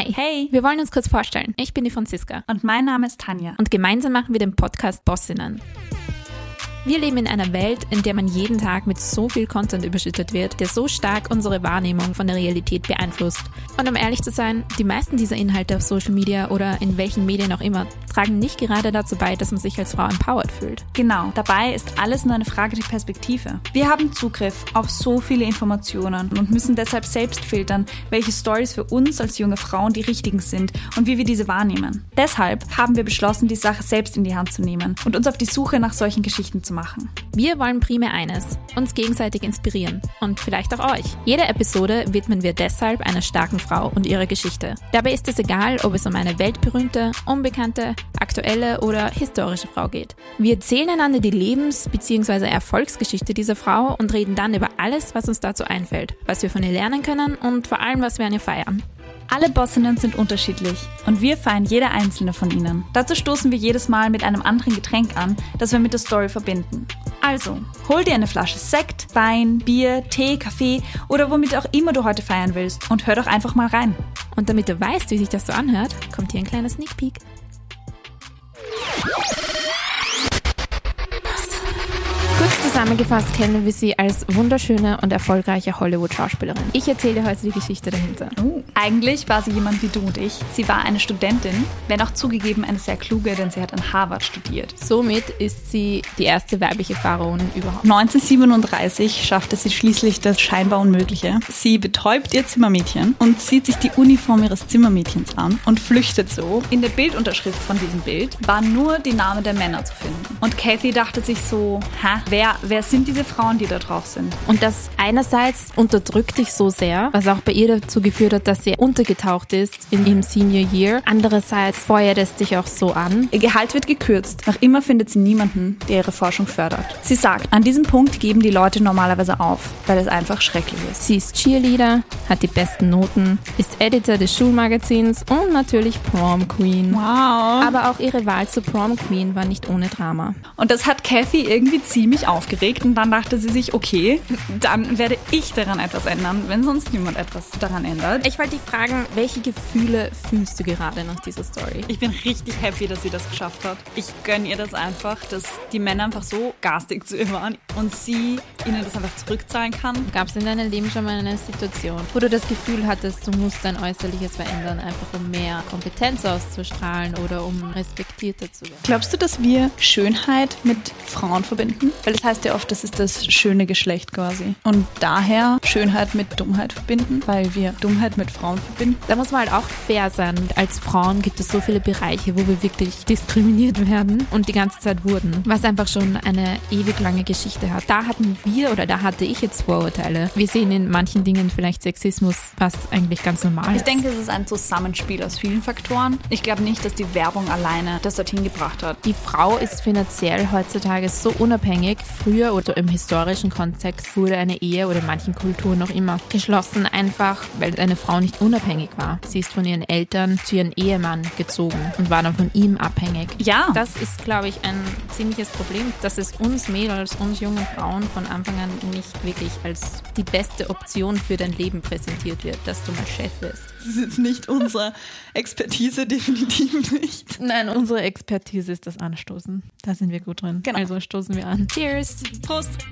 Hi. Hey. Wir wollen uns kurz vorstellen. Ich bin die Franziska. Und mein Name ist Tanja. Und gemeinsam machen wir den Podcast Bossinnen. Wir leben in einer Welt, in der man jeden Tag mit so viel Content überschüttet wird, der so stark unsere Wahrnehmung von der Realität beeinflusst. Und um ehrlich zu sein, die meisten dieser Inhalte auf Social Media oder in welchen Medien auch immer tragen nicht gerade dazu bei, dass man sich als Frau empowered fühlt. Genau, dabei ist alles nur eine Frage der Perspektive. Wir haben Zugriff auf so viele Informationen und müssen deshalb selbst filtern, welche Stories für uns als junge Frauen die richtigen sind und wie wir diese wahrnehmen. Deshalb haben wir beschlossen, die Sache selbst in die Hand zu nehmen und uns auf die Suche nach solchen Geschichten zu machen. Wir wollen primär eines, uns gegenseitig inspirieren und vielleicht auch euch. Jede Episode widmen wir deshalb einer starken Frau und ihrer Geschichte. Dabei ist es egal, ob es um eine weltberühmte, unbekannte, aktuelle oder historische Frau geht. Wir erzählen einander die Lebens- bzw. Erfolgsgeschichte dieser Frau und reden dann über alles, was uns dazu einfällt, was wir von ihr lernen können und vor allem, was wir an ihr feiern. Alle Bossinnen sind unterschiedlich und wir feiern jede einzelne von ihnen. Dazu stoßen wir jedes Mal mit einem anderen Getränk an, das wir mit der Story verbinden. Also, hol dir eine Flasche Sekt, Wein, Bier, Tee, Kaffee oder womit auch immer du heute feiern willst und hör doch einfach mal rein. Und damit du weißt, wie sich das so anhört, kommt hier ein kleiner Sneak Peek. Zusammengefasst kennen wir sie als wunderschöne und erfolgreiche Hollywood-Schauspielerin. Ich erzähle heute die Geschichte dahinter. Oh. Eigentlich war sie jemand wie du und ich. Sie war eine Studentin, wenn auch zugegeben eine sehr kluge, denn sie hat an Harvard studiert. Somit ist sie die erste weibliche Pharaonin überhaupt. 1937 schaffte sie schließlich das scheinbar Unmögliche. Sie betäubt ihr Zimmermädchen und zieht sich die Uniform ihres Zimmermädchens an und flüchtet so. In der Bildunterschrift von diesem Bild waren nur die Namen der Männer zu finden. Und Kathy dachte sich so, hä, wer, wer sind diese Frauen, die da drauf sind? Und das einerseits unterdrückt dich so sehr, was auch bei ihr dazu geführt hat, dass sie untergetaucht ist in ihrem Senior Year. Andererseits feuert es dich auch so an. Ihr Gehalt wird gekürzt. Noch immer findet sie niemanden, der ihre Forschung fördert. Sie sagt, an diesem Punkt geben die Leute normalerweise auf, weil es einfach schrecklich ist. Sie ist Cheerleader, hat die besten Noten, ist Editor des Schulmagazins und natürlich Prom Queen. Wow. Aber auch ihre Wahl zur Prom Queen war nicht ohne Drama. Und das hat Kathy irgendwie ziemlich aufgeregt und dann dachte sie sich, okay, dann werde ich daran etwas ändern, wenn sonst niemand etwas daran ändert. Ich wollte dich fragen, welche Gefühle fühlst du gerade nach dieser Story? Ich bin richtig happy, dass sie das geschafft hat. Ich gönne ihr das einfach, dass die Männer einfach so garstig zu ihr waren und sie ihnen das einfach zurückzahlen kann. Gab es in deinem Leben schon mal eine Situation, wo du das Gefühl hattest, du musst dein Äußerliches verändern, einfach um mehr Kompetenz auszustrahlen oder um respektierter zu werden? Glaubst du, dass wir Schönheit mit Frauen verbinden? Weil das heißt ja oft, das ist das schöne Geschlecht quasi. Und daher Schönheit mit Dummheit verbinden, weil wir Dummheit mit Frauen verbinden. Da muss man halt auch fair sein. Als Frauen gibt es so viele Bereiche, wo wir wirklich diskriminiert werden und die ganze Zeit wurden, was einfach schon eine ewig lange Geschichte hat. Da hatten wir oder da hatte ich jetzt Vorurteile. Wir sehen in manchen Dingen vielleicht Sexismus, was eigentlich ganz normal ist. Ich denke, es ist ein Zusammenspiel aus vielen Faktoren. Ich glaube nicht, dass die Werbung alleine das dorthin gebracht hat. Die Frau ist finanziell heutzutage so unabhängig. Früher oder im historischen Kontext wurde eine Ehe oder in manchen Kulturen noch immer geschlossen, einfach weil eine Frau nicht unabhängig war. Sie ist von ihren Eltern zu ihrem Ehemann gezogen und war dann von ihm abhängig. Ja. Das ist, glaube ich, ein ziemliches Problem, dass es uns Mädels, uns jungen Frauen von Anfang an nicht wirklich als die beste Option für dein Leben präsentiert wird, dass du mal Chef wirst. Das ist nicht unsere Expertise, definitiv nicht. Nein, unsere Expertise ist das Anstoßen. Da sind wir gut drin. Genau. Also stoßen wir an. Cheers! Prost!